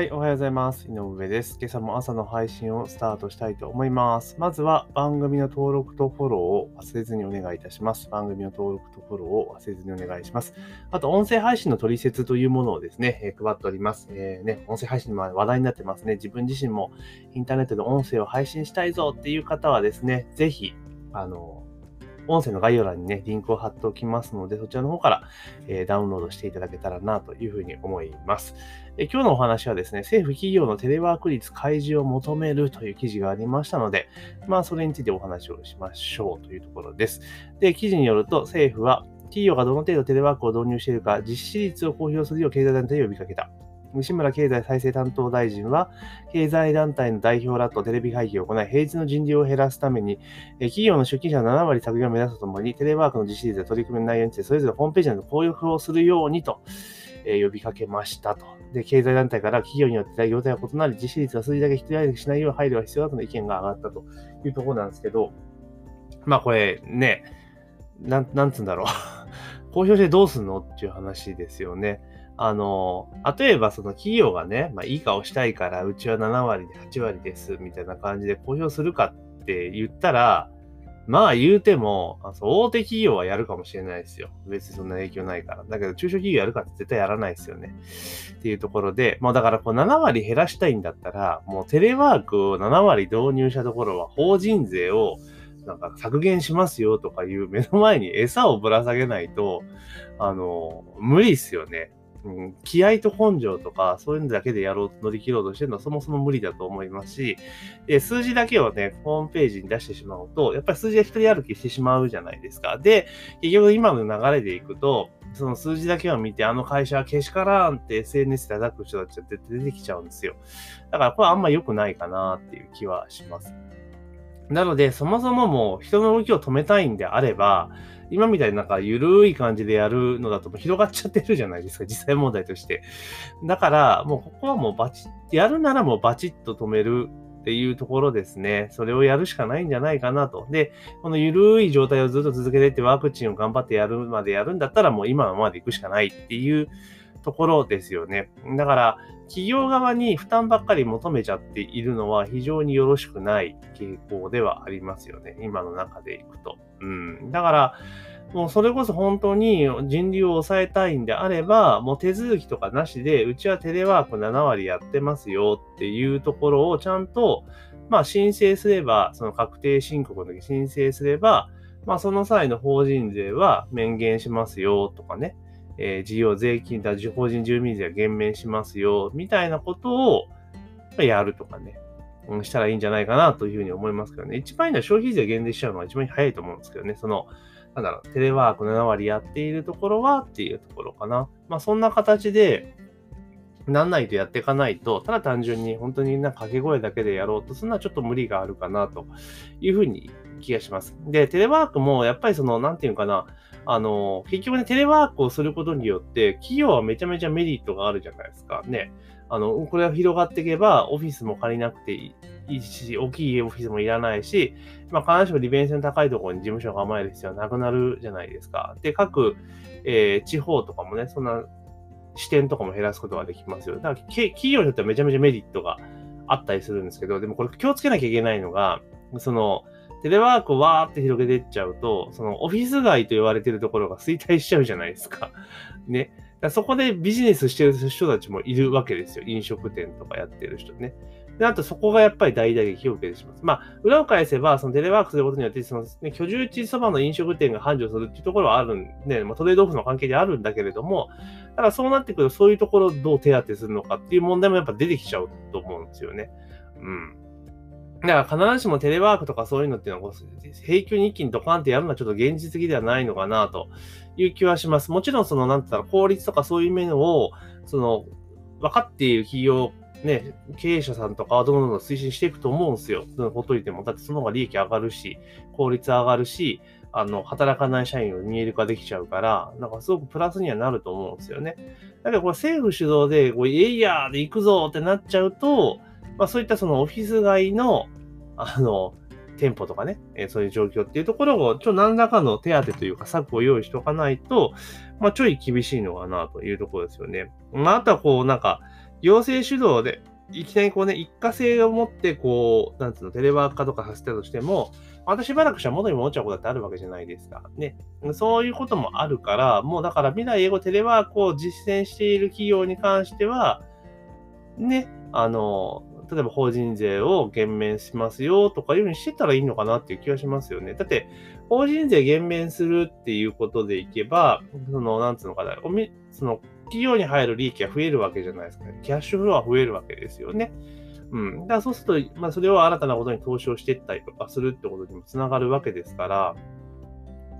はい、おはようございます。井上です。今朝も朝の配信をスタートしたいと思います。まずは番組の登録とフォローを忘れずにお願いいたします。番組の登録とフォローを忘れずにお願いします。あと、音声配信の取説というものをですね、えー、配っております。えー、ね、音声配信の話題になってますね。自分自身もインターネットで音声を配信したいぞっていう方はですね、ぜひ、あの、音声の概要欄にね、リンクを貼っておきますので、そちらの方から、えー、ダウンロードしていただけたらなというふうに思います。え今日のお話はですね、政府企業のテレワーク率開示を求めるという記事がありましたので、まあ、それについてお話をしましょうというところです。で、記事によると、政府は企業がどの程度テレワークを導入しているか、実施率を公表するよう経済団体に呼びかけた。西村経済再生担当大臣は、経済団体の代表らとテレビ会議を行い、平日の人流を減らすために、企業の出勤者の7割削減を目指すとともに、テレワークの実施率や取り組みの内容について、それぞれホームページなど公表をするようにと、え呼びかけましたと。で、経済団体から企業によって業態は異なり、実施率は数字だけ一人歩きしないよう配慮が必要だとの意見が上がったというところなんですけど、まあこれね、なん、なんつうんだろう 公表してどうすんの？っていう話ですよね。あの、例えばその企業がね、まあ、いい顔したいから、うちは7割で8割です、みたいな感じで公表するかって言ったら、まあ言うても、大手企業はやるかもしれないですよ。別にそんな影響ないから。だけど中小企業やるかって絶対やらないですよね。っていうところで、まあだからこう7割減らしたいんだったら、もうテレワークを7割導入したところは法人税をなんか削減しますよとかいう目の前に餌をぶら下げないと、あの、無理っすよね。うん、気合と根性とか、そういうのだけでやろう、乗り切ろうとしてるのはそもそも無理だと思いますし、で数字だけをね、ホームページに出してしまうと、やっぱり数字が一人歩きしてしまうじゃないですか。で、結局今の流れでいくと、その数字だけを見て、あの会社はけしからんって SNS で叩く人たちは出てきちゃうんですよ。だからこれはあんま良くないかなっていう気はします。なので、そもそももう人の動きを止めたいんであれば、今みたいになんか緩い感じでやるのだと広がっちゃってるじゃないですか、実際問題として。だから、もうここはもうバチッ、やるならもうバチッと止めるっていうところですね。それをやるしかないんじゃないかなと。で、この緩い状態をずっと続けていってワクチンを頑張ってやるまでやるんだったらもう今まで行くしかないっていうところですよね。だから、企業側に負担ばっかり求めちゃっているのは非常によろしくない傾向ではありますよね。今の中でいくと。うん。だから、もうそれこそ本当に人流を抑えたいんであれば、もう手続きとかなしで、うちはテレワーク7割やってますよっていうところをちゃんと、まあ申請すれば、その確定申告の時申請すれば、まあその際の法人税は免減しますよとかね、えー、事業税金だ、法人住民税は減免しますよ、みたいなことをやるとかね、うん、したらいいんじゃないかなというふうに思いますけどね。一番いいのは消費税減税しちゃうのが一番早いと思うんですけどね。その、なんだろう、テレワーク7割やっているところはっていうところかな。まあそんな形で、なんないとやっていかないと、ただ単純に本当になんか掛け声だけでやろうとするのはちょっと無理があるかなというふうに気がします。で、テレワークもやっぱりその、なんていうかな、あの、結局ね、テレワークをすることによって、企業はめちゃめちゃメリットがあるじゃないですか。ね。あの、これが広がっていけば、オフィスも借りなくていいし、大きいオフィスもいらないし、まあ、必ずしも利便性の高いところに事務所を構える必要はなくなるじゃないですか。で、各、えー、地方とかもね、そんな視点とかも減らすことができますよ。だから、企業にとってはめちゃめちゃメリットがあったりするんですけど、でもこれ気をつけなきゃいけないのが、その、テレワークをわーって広げていっちゃうと、そのオフィス街と言われてるところが衰退しちゃうじゃないですか。ね。そこでビジネスしてる人たちもいるわけですよ。飲食店とかやってる人ね。で、あとそこがやっぱり大打撃を受けてしまう。まあ、裏を返せば、そのテレワークすることによって、その、ね、居住地そばの飲食店が繁盛するっていうところはあるんで、まあ、トレードオフの関係であるんだけれども、ただそうなってくると、そういうところをどう手当てするのかっていう問題もやっぱ出てきちゃうと思うんですよね。うん。だから必ずしもテレワークとかそういうのっていうのは、平均に一気にドカンってやるのはちょっと現実的ではないのかなという気はします。もちろんその、なんて言ったら効率とかそういう面を、その、分かっている企業、ね、経営者さんとかはどんどん推進していくと思うんですよ。ほっといても。だってその方が利益上がるし、効率上がるし、あの、働かない社員を見える化できちゃうから、なんかすごくプラスにはなると思うんですよね。だけどこれ政府主導で、こう、エイヤーで行くぞってなっちゃうと、まあ、そういったそのオフィス街の、あの、店舗とかね、え、そういう状況っていうところを、ちょ、何らかの手当というか策を用意しておかないと、まあ、ちょい厳しいのかなというところですよね。まあ、あとはこう、なんか、行政主導で、いきなりこうね、一過性を持って、こう、なんつうの、テレワーク化とかさせたとしても、またしばらくしたら元に戻っちゃうことだってあるわけじゃないですか。ね。そういうこともあるから、もうだから未来英語テレワークを実践している企業に関しては、ね、あの、例えば法人税を減免しますよとかいうふうにしてたらいいのかなっていう気がしますよね。だって、法人税減免するっていうことでいけば、その、なんつうのかな、おみその、企業に入る利益が増えるわけじゃないですか、ね。キャッシュフローは増えるわけですよね。うん。だからそうすると、まあ、それを新たなことに投資をしていったりとかするってことにもつながるわけですから、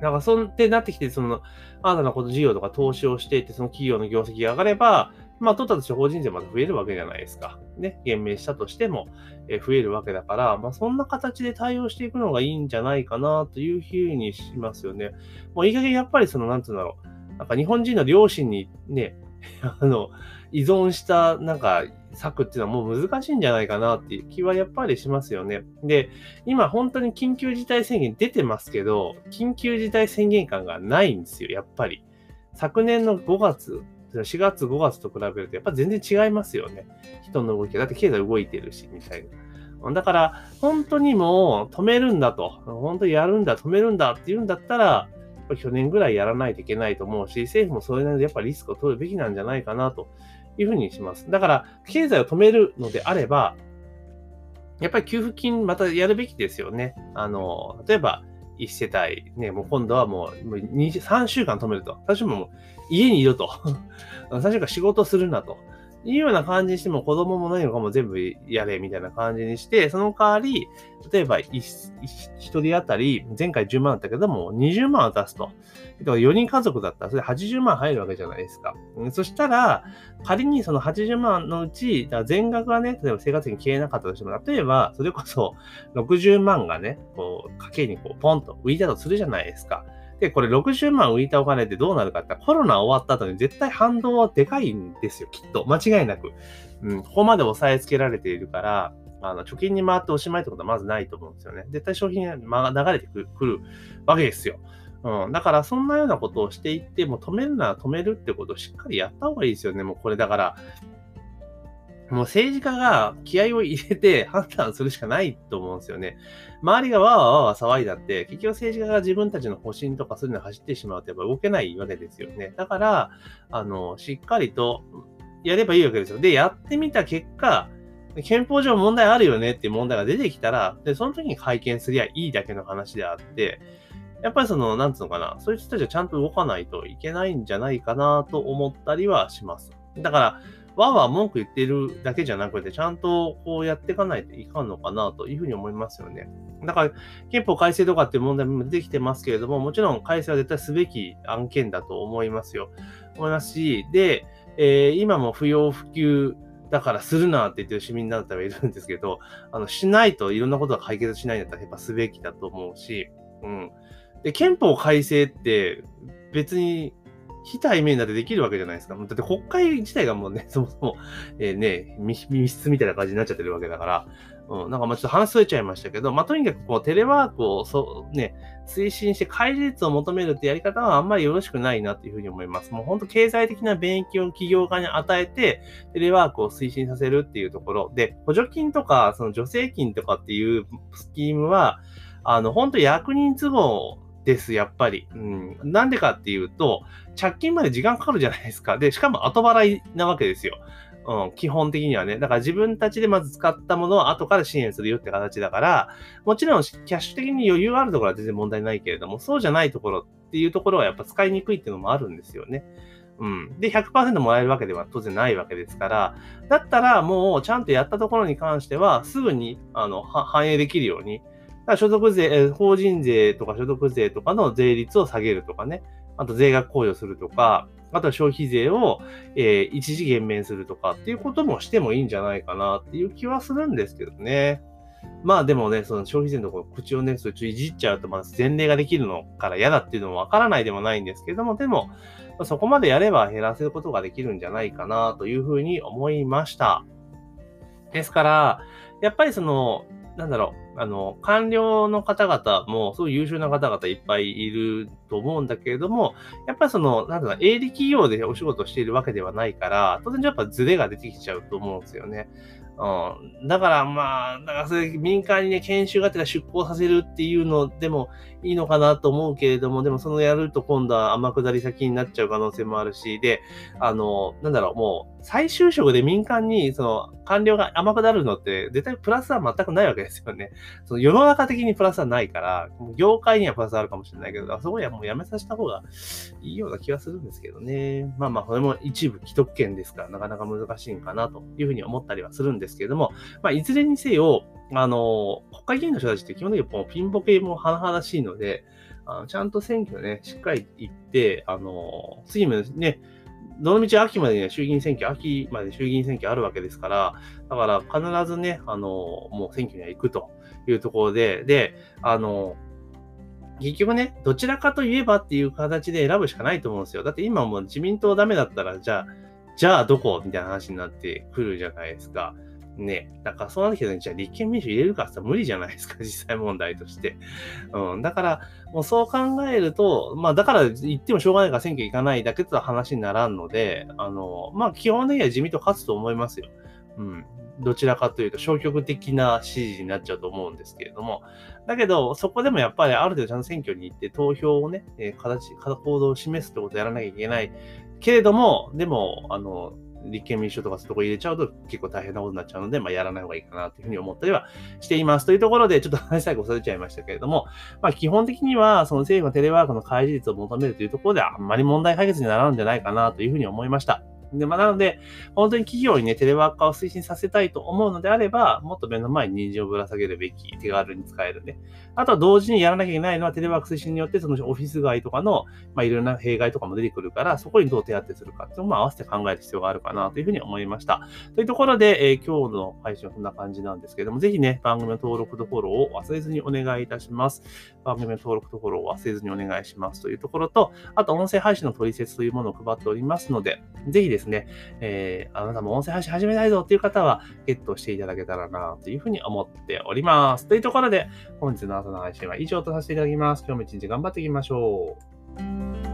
なんか、そんってなってきて、その、新たなこと事業とか投資をしていって、その企業の業績が上がれば、まあ、取ったとして法人税また増えるわけじゃないですか。ね、減免したとしても、え増えるわけだから、まあ、そんな形で対応していくのがいいんじゃないかなというふうにしますよね。もういい加減やっぱりその、なんていうんだろう。なんか日本人の両親にね、あの、依存した、なんか、策っていうのはもう難しいんじゃないかなっていう気はやっぱりしますよね。で、今本当に緊急事態宣言出てますけど、緊急事態宣言感がないんですよ、やっぱり。昨年の5月、4月、5月と比べるとやっぱ全然違いますよね。人の動きが。だって経済動いてるし、みたいな。だから、本当にもう止めるんだと、本当にやるんだ、止めるんだっていうんだったら、去年ぐらいやらないといけないと思うし、政府もそれなりにやっぱリスクを取るべきなんじゃないかなというふうにします。だから、経済を止めるのであれば、やっぱり給付金またやるべきですよね。あの、例えば、1世帯、ね、もう今度はもうもう3週間止めると。私もも家にいると。3週間仕事するなと。いうような感じにしても子供も何もかも全部やれみたいな感じにして、その代わり、例えば一人当たり、前回10万だったけども、20万渡すと。だから4人家族だったらそれ80万入るわけじゃないですか。そしたら、仮にその80万のうち、全額がね、例えば生活費に消えなかったとしても、例えば、それこそ60万がね、こう、家計にこう、ポンと浮いたとするじゃないですか。で、これ60万浮いたお金ってどうなるかってコロナ終わった後に絶対反動はでかいんですよ、きっと。間違いなく。うん、ここまで押さえつけられているから、あの、貯金に回っておしまいってことはまずないと思うんですよね。絶対商品が流れてくるわけですよ。うん。だから、そんなようなことをしていって、もう止めるなら止めるってことをしっかりやった方がいいですよね。もうこれだから、もう政治家が気合を入れて判断するしかないと思うんですよね。周りがわーわーわー騒いだって、結局政治家が自分たちの方針とかそういうの走ってしまうとやっぱ動けないわけですよね。だから、あの、しっかりとやればいいわけですよ。で、やってみた結果、憲法上問題あるよねっていう問題が出てきたら、で、その時に会見すりゃいいだけの話であって、やっぱりその、なんつうのかな、そういう人たちはちゃんと動かないといけないんじゃないかなと思ったりはします。だから、わーわー文句言ってるだけじゃなくて、ちゃんとこうやっていかないといかんのかなというふうに思いますよね。だから、憲法改正とかっていう問題も出てきてますけれども、もちろん改正は絶対すべき案件だと思いますよ。思いますし、で、えー、今も不要不急だからするなって言ってる市民だったらいるんですけど、あの、しないといろんなことが解決しないんだったらやっぱすべきだと思うし、うん。で、憲法改正って別に非対面だってできるわけじゃないですか。だって国会自体がもうね、そもそも、えー、ね、密室みたいな感じになっちゃってるわけだから、うん、なんかまあちょっと話それちゃいましたけど、まあとにかくこうテレワークをそう、ね、推進して開示率を求めるってやり方はあんまりよろしくないなっていうふうに思います。もう本当経済的な勉強を企業家に与えて、テレワークを推進させるっていうところで、補助金とか、その助成金とかっていうスキームは、あの、本当役人都合です、やっぱり。うん。なんでかっていうと、借金まで時間かかるじゃないですか。で、しかも後払いなわけですよ。うん、基本的にはね。だから自分たちでまず使ったものを後から支援するよって形だから、もちろんキャッシュ的に余裕あるところは全然問題ないけれども、そうじゃないところっていうところはやっぱ使いにくいっていうのもあるんですよね。うん。で、100%もらえるわけでは当然ないわけですから、だったらもうちゃんとやったところに関しては、すぐに、あの、反映できるように、ら所得税、法人税とか所得税とかの税率を下げるとかね、あと税額控除するとか、あとは消費税を、えー、一時減免するとかっていうこともしてもいいんじゃないかなっていう気はするんですけどね。まあでもね、その消費税のところ、口をね、そっちいじっちゃうと、まず前例ができるのから嫌だっていうのもわからないでもないんですけども、でも、そこまでやれば減らせることができるんじゃないかなというふうに思いました。ですから、やっぱりその、なんだろう、あの、官僚の方々も、すごい優秀な方々いっぱいいると思うんだけれども、やっぱりその、なんだろう、営利企業でお仕事しているわけではないから、当然やっぱズレが出てきちゃうと思うんですよね。うん。だからまあ、だからそれ民間にね、研修がてら出向させるっていうのでもいいのかなと思うけれども、でもそのやると今度は天下り先になっちゃう可能性もあるし、で、あの、なんだろう、もう再就職で民間にその官僚が天下るのって絶対プラスは全くないわけですよね。その世の中的にプラスはないから、業界にはプラスあるかもしれないけど、あそこにはもうやめさせた方がいいような気がするんですけどね。まあまあ、これも一部既得権ですから、なかなか難しいんかなというふうに思ったりはするんですですけれども、まあ、いずれにせよ、あの、国会議員の人たちって基本的にピンボケも甚だしいので、あのちゃんと選挙ね、しっかり行って、あの、次もね、どのみち秋までね、衆議院選挙、秋まで衆議院選挙あるわけですから、だから必ずね、あの、もう選挙には行くというところで、で、あの、結局ね、どちらかといえばっていう形で選ぶしかないと思うんですよ。だって今も自民党ダメだったら、じゃあ、じゃあどこ？みたいな話になってくるじゃないですか。ね。だからそうなってきた時じゃあ立憲民主入れるかって無理じゃないですか、実際問題として。うん。だから、もうそう考えると、まあだから言ってもしょうがないから選挙行かないだけとは話にならんので、あの、まあ基本的には自民党勝つと思いますよ。うん。どちらかというと消極的な支持になっちゃうと思うんですけれども。だけど、そこでもやっぱりある程度ちゃんと選挙に行って投票をね、えー、形、行動を示すってことをやらなきゃいけない。けれども、でも、あの、立憲民主党とかそういうとこ入れちゃうと結構大変なことになっちゃうので、まあ、やらない方がいいかなというふうに思ったりはしています。というところで、ちょっと話最後されちゃいましたけれども、まあ、基本的には、その政府のテレワークの開示率を求めるというところでは、あんまり問題解決にならんじゃないかなというふうに思いました。で、まあ、なので、本当に企業にね、テレワーク化を推進させたいと思うのであれば、もっと目の前に人参をぶら下げるべき、手軽に使えるね。あとは同時にやらなきゃいけないのは、テレワーク推進によって、そのオフィス街とかの、まあ、いろんな弊害とかも出てくるから、そこにどう手当てするかっていうのも合わせて考える必要があるかなというふうに思いました。というところで、えー、今日の配信はこんな感じなんですけども、ぜひね、番組の登録とフォローを忘れずにお願いいたします。番組の登録とフォローを忘れずにお願いしますというところと、あと音声配信の取説というものを配っておりますので、ぜひですね、えーえー、あなたも音声配信始めたいぞっていう方は、ゲットしていただけたらなというふうに思っております。というところで、本日の朝の配信は以上とさせていただきます。今日も一日頑張っていきましょう。